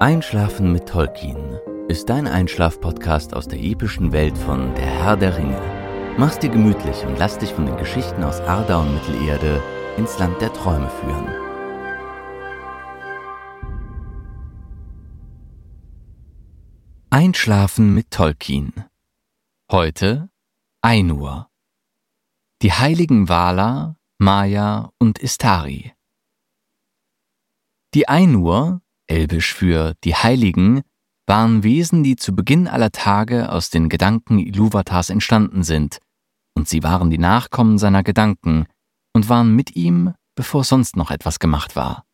Einschlafen mit Tolkien ist dein Einschlaf-Podcast aus der epischen Welt von Der Herr der Ringe. Mach's dir gemütlich und lass dich von den Geschichten aus Arda und Mittelerde ins Land der Träume führen. Einschlafen mit Tolkien. Heute Ainur. Die heiligen Vala, Maya und Istari. Die Ainur elbisch für die Heiligen, waren Wesen, die zu Beginn aller Tage aus den Gedanken Iluvatars entstanden sind, und sie waren die Nachkommen seiner Gedanken und waren mit ihm, bevor sonst noch etwas gemacht war.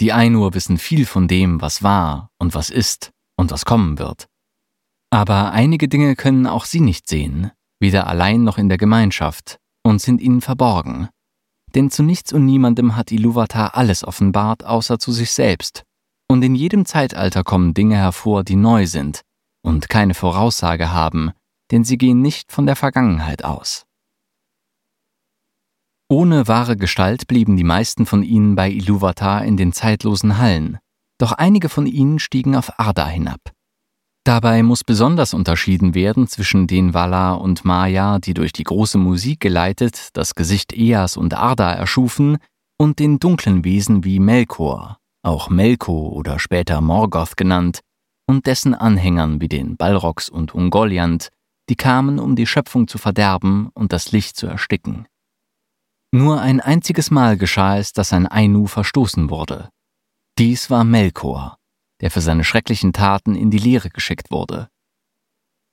Die Ainur wissen viel von dem, was war und was ist und was kommen wird. Aber einige Dinge können auch sie nicht sehen, weder allein noch in der Gemeinschaft, und sind ihnen verborgen. Denn zu nichts und niemandem hat Iluvatar alles offenbart, außer zu sich selbst, und in jedem Zeitalter kommen Dinge hervor, die neu sind und keine Voraussage haben, denn sie gehen nicht von der Vergangenheit aus. Ohne wahre Gestalt blieben die meisten von ihnen bei Iluvatar in den zeitlosen Hallen, doch einige von ihnen stiegen auf Arda hinab. Dabei muss besonders unterschieden werden zwischen den Valar und Maya, die durch die große Musik geleitet das Gesicht Eas und Arda erschufen, und den dunklen Wesen wie Melkor, auch Melko oder später Morgoth genannt, und dessen Anhängern wie den Balrogs und Ungoliant, die kamen, um die Schöpfung zu verderben und das Licht zu ersticken. Nur ein einziges Mal geschah es, dass ein Ainu verstoßen wurde. Dies war Melkor, der für seine schrecklichen Taten in die Leere geschickt wurde.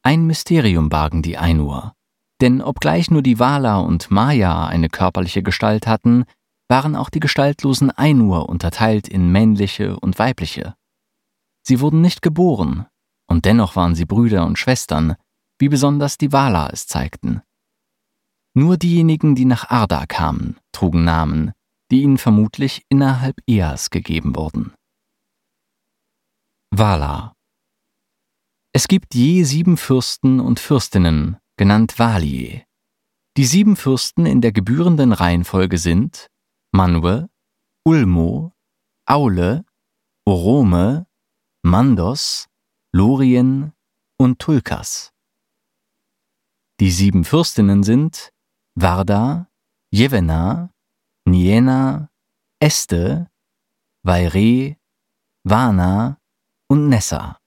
Ein Mysterium bargen die Ainur, denn obgleich nur die Wala und Maya eine körperliche Gestalt hatten, waren auch die gestaltlosen Ainur unterteilt in männliche und weibliche. Sie wurden nicht geboren, und dennoch waren sie Brüder und Schwestern, wie besonders die Wala es zeigten. Nur diejenigen, die nach Arda kamen, trugen Namen, die ihnen vermutlich innerhalb Eas gegeben wurden. Vala Es gibt je sieben Fürsten und Fürstinnen, genannt Valie. Die sieben Fürsten in der gebührenden Reihenfolge sind Manwe, Ulmo, Aule, Orome, Mandos, Lorien und Tulkas. Die sieben Fürstinnen sind Varda, Jevena, Niena, Este, Vaire, Vana und Nessa.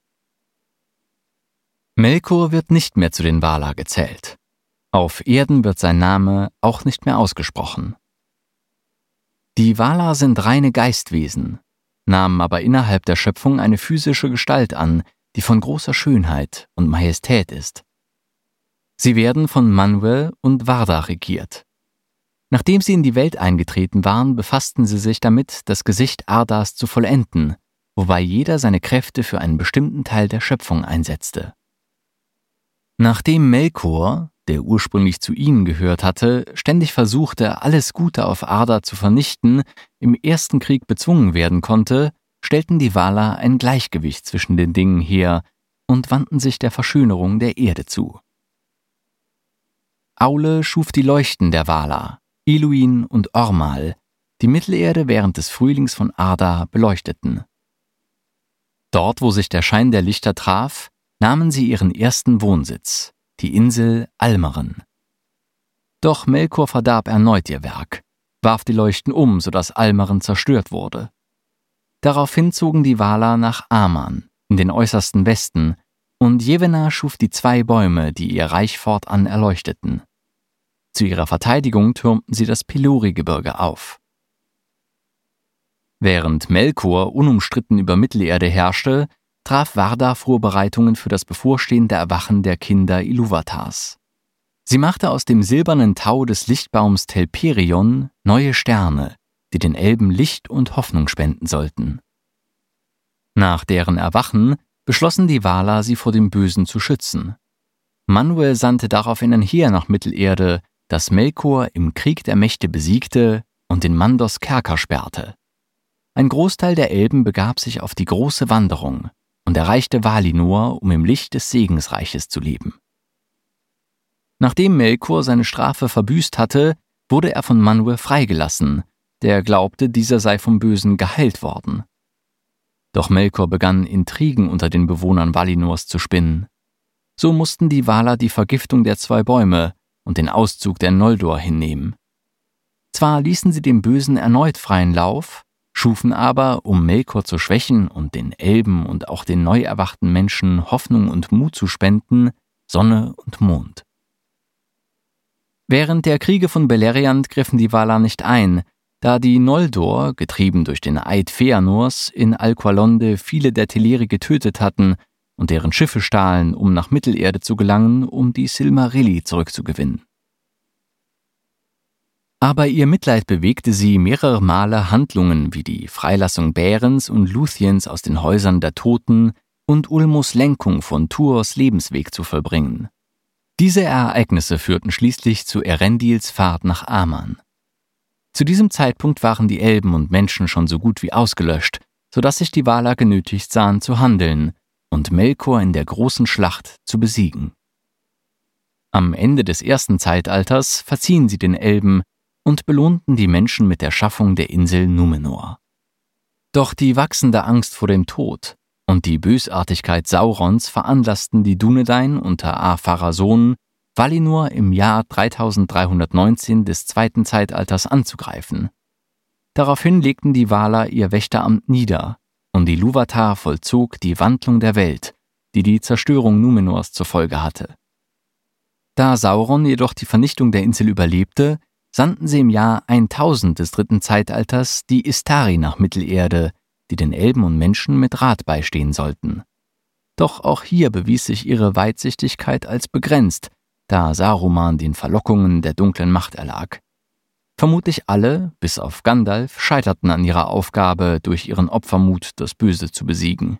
Melkor wird nicht mehr zu den Vala gezählt. Auf Erden wird sein Name auch nicht mehr ausgesprochen. Die Vala sind reine Geistwesen, nahmen aber innerhalb der Schöpfung eine physische Gestalt an, die von großer Schönheit und Majestät ist. Sie werden von Manuel und Varda regiert. Nachdem sie in die Welt eingetreten waren, befassten sie sich damit, das Gesicht Ardas zu vollenden, wobei jeder seine Kräfte für einen bestimmten Teil der Schöpfung einsetzte. Nachdem Melkor, der ursprünglich zu ihnen gehört hatte, ständig versuchte, alles Gute auf Arda zu vernichten, im ersten Krieg bezwungen werden konnte, stellten die Wala ein Gleichgewicht zwischen den Dingen her und wandten sich der Verschönerung der Erde zu. Aule schuf die Leuchten der Wala, Iluin und Ormal, die Mittelerde während des Frühlings von Arda beleuchteten. Dort, wo sich der Schein der Lichter traf, nahmen sie ihren ersten Wohnsitz, die Insel Almeren. Doch Melkor verdarb erneut ihr Werk, warf die Leuchten um, sodass Almeren zerstört wurde. Daraufhin zogen die Waler nach Aman, in den äußersten Westen, und Jevena schuf die zwei Bäume, die ihr Reich fortan erleuchteten. Zu ihrer Verteidigung türmten sie das Pelori-Gebirge auf. Während Melkor unumstritten über Mittelerde herrschte, traf Varda Vorbereitungen für das bevorstehende Erwachen der Kinder Iluvatars. Sie machte aus dem silbernen Tau des Lichtbaums Telperion neue Sterne, die den Elben Licht und Hoffnung spenden sollten. Nach deren Erwachen beschlossen die Waler, sie vor dem Bösen zu schützen. Manuel sandte daraufhin ein Heer nach Mittelerde, das Melkor im Krieg der Mächte besiegte und den Mandos Kerker sperrte. Ein Großteil der Elben begab sich auf die große Wanderung und erreichte Valinor, um im Licht des Segensreiches zu leben. Nachdem Melkor seine Strafe verbüßt hatte, wurde er von Manuel freigelassen, der glaubte, dieser sei vom Bösen geheilt worden. Doch Melkor begann Intrigen unter den Bewohnern Valinors zu spinnen. So mussten die Waler die Vergiftung der zwei Bäume und den Auszug der Noldor hinnehmen. Zwar ließen sie dem Bösen erneut freien Lauf, schufen aber, um Melkor zu schwächen und den Elben und auch den neu erwachten Menschen Hoffnung und Mut zu spenden, Sonne und Mond. Während der Kriege von Beleriand griffen die Valar nicht ein, da die Noldor, getrieben durch den Eid Feanors, in Alqualonde viele der Teleri getötet hatten und deren Schiffe stahlen, um nach Mittelerde zu gelangen, um die Silmarilli zurückzugewinnen. Aber ihr Mitleid bewegte sie, mehrere Male Handlungen wie die Freilassung Bärens und Luthiens aus den Häusern der Toten und Ulmos Lenkung von Tuors Lebensweg zu vollbringen. Diese Ereignisse führten schließlich zu Erendils Fahrt nach Aman. Zu diesem Zeitpunkt waren die Elben und Menschen schon so gut wie ausgelöscht, sodass sich die Waler genötigt sahen zu handeln und Melkor in der großen Schlacht zu besiegen. Am Ende des ersten Zeitalters verziehen sie den Elben und belohnten die Menschen mit der Schaffung der Insel Numenor. Doch die wachsende Angst vor dem Tod und die Bösartigkeit Saurons veranlassten die Dunedain unter Sohn Valinor im Jahr 3319 des zweiten Zeitalters anzugreifen. Daraufhin legten die Valar ihr Wächteramt nieder und Iluvatar vollzog die Wandlung der Welt, die die Zerstörung Numenors zur Folge hatte. Da Sauron jedoch die Vernichtung der Insel überlebte, sandten sie im Jahr 1000 des dritten Zeitalters die Istari nach Mittelerde, die den Elben und Menschen mit Rat beistehen sollten. Doch auch hier bewies sich ihre Weitsichtigkeit als begrenzt, da Saruman den Verlockungen der dunklen Macht erlag. Vermutlich alle, bis auf Gandalf, scheiterten an ihrer Aufgabe, durch ihren Opfermut das Böse zu besiegen.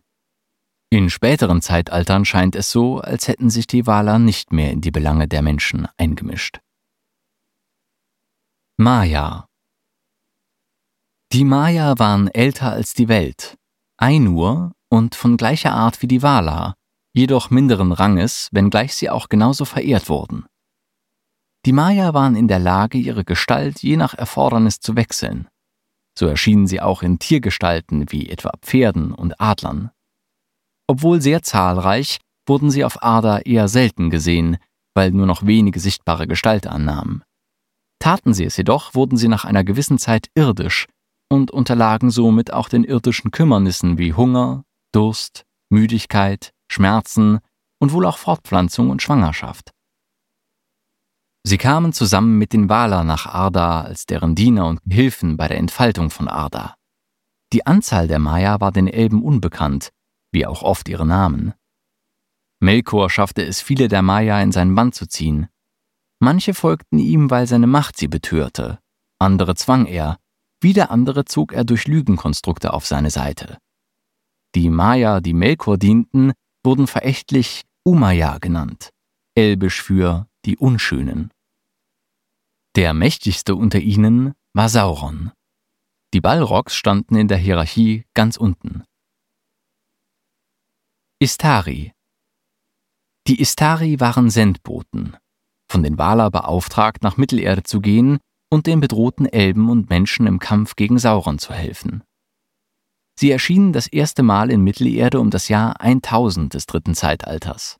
In späteren Zeitaltern scheint es so, als hätten sich die Valar nicht mehr in die Belange der Menschen eingemischt. Maya Die Maya waren älter als die Welt, Ainur und von gleicher Art wie die Valar, jedoch minderen Ranges, wenngleich sie auch genauso verehrt wurden. Die Maya waren in der Lage, ihre Gestalt je nach Erfordernis zu wechseln. So erschienen sie auch in Tiergestalten wie etwa Pferden und Adlern. Obwohl sehr zahlreich, wurden sie auf Arda eher selten gesehen, weil nur noch wenige sichtbare Gestalt annahmen. Taten sie es jedoch, wurden sie nach einer gewissen Zeit irdisch und unterlagen somit auch den irdischen Kümmernissen wie Hunger, Durst, Müdigkeit, Schmerzen und wohl auch Fortpflanzung und Schwangerschaft. Sie kamen zusammen mit den Waler nach Arda als deren Diener und Gehilfen bei der Entfaltung von Arda. Die Anzahl der Maya war den Elben unbekannt, wie auch oft ihre Namen. Melkor schaffte es, viele der Maya in seinen Bann zu ziehen. Manche folgten ihm, weil seine Macht sie betörte, andere zwang er, wieder andere zog er durch Lügenkonstrukte auf seine Seite. Die Maya, die Melkor dienten, wurden verächtlich Umaya genannt, elbisch für die Unschönen. Der mächtigste unter ihnen war Sauron. Die Balrogs standen in der Hierarchie ganz unten. Istari Die Istari waren Sendboten, von den Valar beauftragt, nach Mittelerde zu gehen und den bedrohten Elben und Menschen im Kampf gegen Sauron zu helfen. Sie erschienen das erste Mal in Mittelerde um das Jahr 1000 des dritten Zeitalters.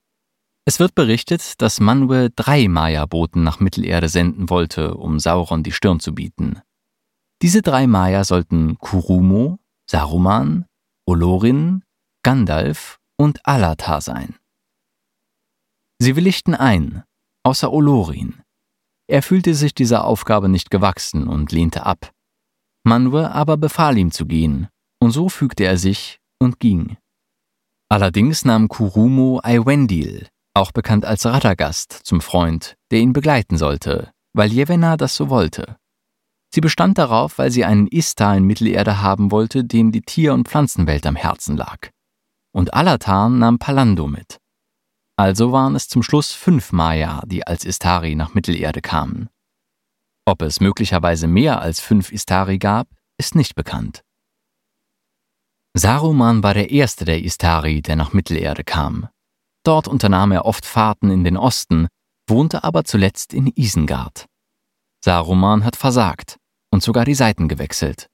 Es wird berichtet, dass Manwe drei Maya-Boten nach Mittelerde senden wollte, um Sauron die Stirn zu bieten. Diese drei Maya sollten Kurumo, Saruman, Olorin, Gandalf und Alatar sein. Sie willigten ein, außer Olorin. Er fühlte sich dieser Aufgabe nicht gewachsen und lehnte ab. Manwe aber befahl ihm zu gehen, und so fügte er sich und ging. Allerdings nahm Kurumo Aiwendil, auch bekannt als Radagast, zum Freund, der ihn begleiten sollte, weil Yevena das so wollte. Sie bestand darauf, weil sie einen Istar in Mittelerde haben wollte, dem die Tier- und Pflanzenwelt am Herzen lag. Und Alatan nahm Palando mit. Also waren es zum Schluss fünf Maya, die als Istari nach Mittelerde kamen. Ob es möglicherweise mehr als fünf Istari gab, ist nicht bekannt. Saruman war der erste der Istari, der nach Mittelerde kam. Dort unternahm er oft Fahrten in den Osten, wohnte aber zuletzt in Isengard. Saruman hat versagt und sogar die Seiten gewechselt.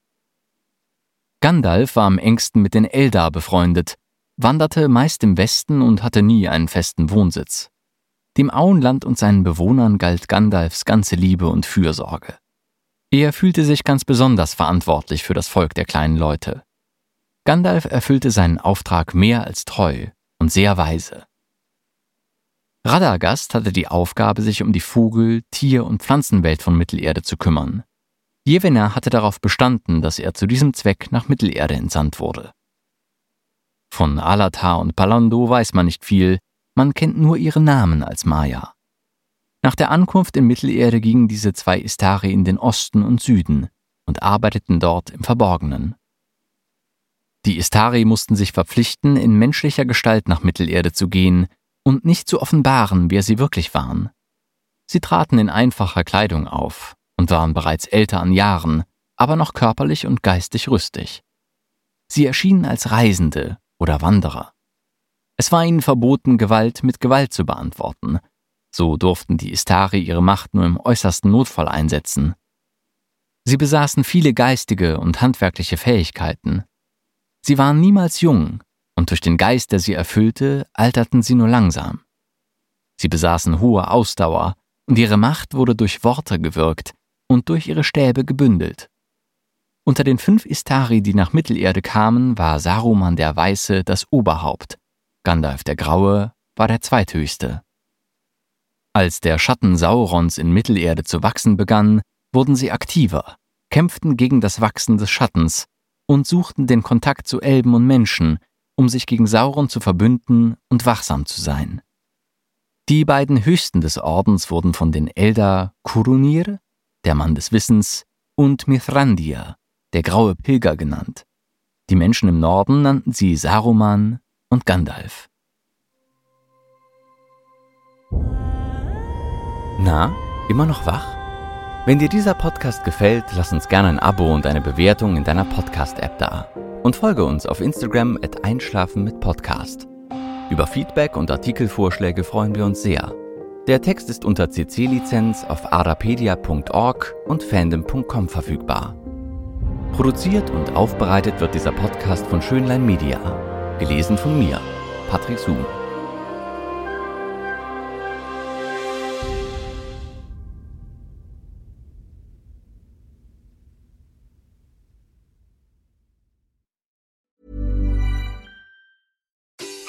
Gandalf war am engsten mit den Eldar befreundet, wanderte meist im Westen und hatte nie einen festen Wohnsitz. Dem Auenland und seinen Bewohnern galt Gandalfs ganze Liebe und Fürsorge. Er fühlte sich ganz besonders verantwortlich für das Volk der kleinen Leute. Gandalf erfüllte seinen Auftrag mehr als treu und sehr weise. Radagast hatte die Aufgabe, sich um die Vogel-, Tier- und Pflanzenwelt von Mittelerde zu kümmern. Jewener hatte darauf bestanden, dass er zu diesem Zweck nach Mittelerde entsandt wurde. Von Alatar und Palando weiß man nicht viel, man kennt nur ihre Namen als Maya. Nach der Ankunft in Mittelerde gingen diese zwei Istari in den Osten und Süden und arbeiteten dort im Verborgenen. Die Istari mussten sich verpflichten, in menschlicher Gestalt nach Mittelerde zu gehen und nicht zu offenbaren, wer sie wirklich waren. Sie traten in einfacher Kleidung auf und waren bereits älter an Jahren, aber noch körperlich und geistig rüstig. Sie erschienen als Reisende oder Wanderer. Es war ihnen verboten, Gewalt mit Gewalt zu beantworten. So durften die Istari ihre Macht nur im äußersten Notfall einsetzen. Sie besaßen viele geistige und handwerkliche Fähigkeiten, Sie waren niemals jung, und durch den Geist, der sie erfüllte, alterten sie nur langsam. Sie besaßen hohe Ausdauer, und ihre Macht wurde durch Worte gewirkt und durch ihre Stäbe gebündelt. Unter den fünf Istari, die nach Mittelerde kamen, war Saruman der Weiße das Oberhaupt, Gandalf der Graue war der zweithöchste. Als der Schatten Saurons in Mittelerde zu wachsen begann, wurden sie aktiver, kämpften gegen das Wachsen des Schattens und suchten den Kontakt zu Elben und Menschen, um sich gegen Sauron zu verbünden und wachsam zu sein. Die beiden Höchsten des Ordens wurden von den Eldar Kurunir, der Mann des Wissens, und Mithrandir, der graue Pilger genannt. Die Menschen im Norden nannten sie Saruman und Gandalf. Na, immer noch wach? Wenn dir dieser Podcast gefällt, lass uns gerne ein Abo und eine Bewertung in deiner Podcast-App da. Und folge uns auf Instagram at Einschlafen mit Podcast. Über Feedback und Artikelvorschläge freuen wir uns sehr. Der Text ist unter CC-Lizenz auf arapedia.org und fandom.com verfügbar. Produziert und aufbereitet wird dieser Podcast von Schönlein Media. Gelesen von mir, Patrick Zoom.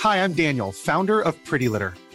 Hi, I'm Daniel, founder of Pretty Litter.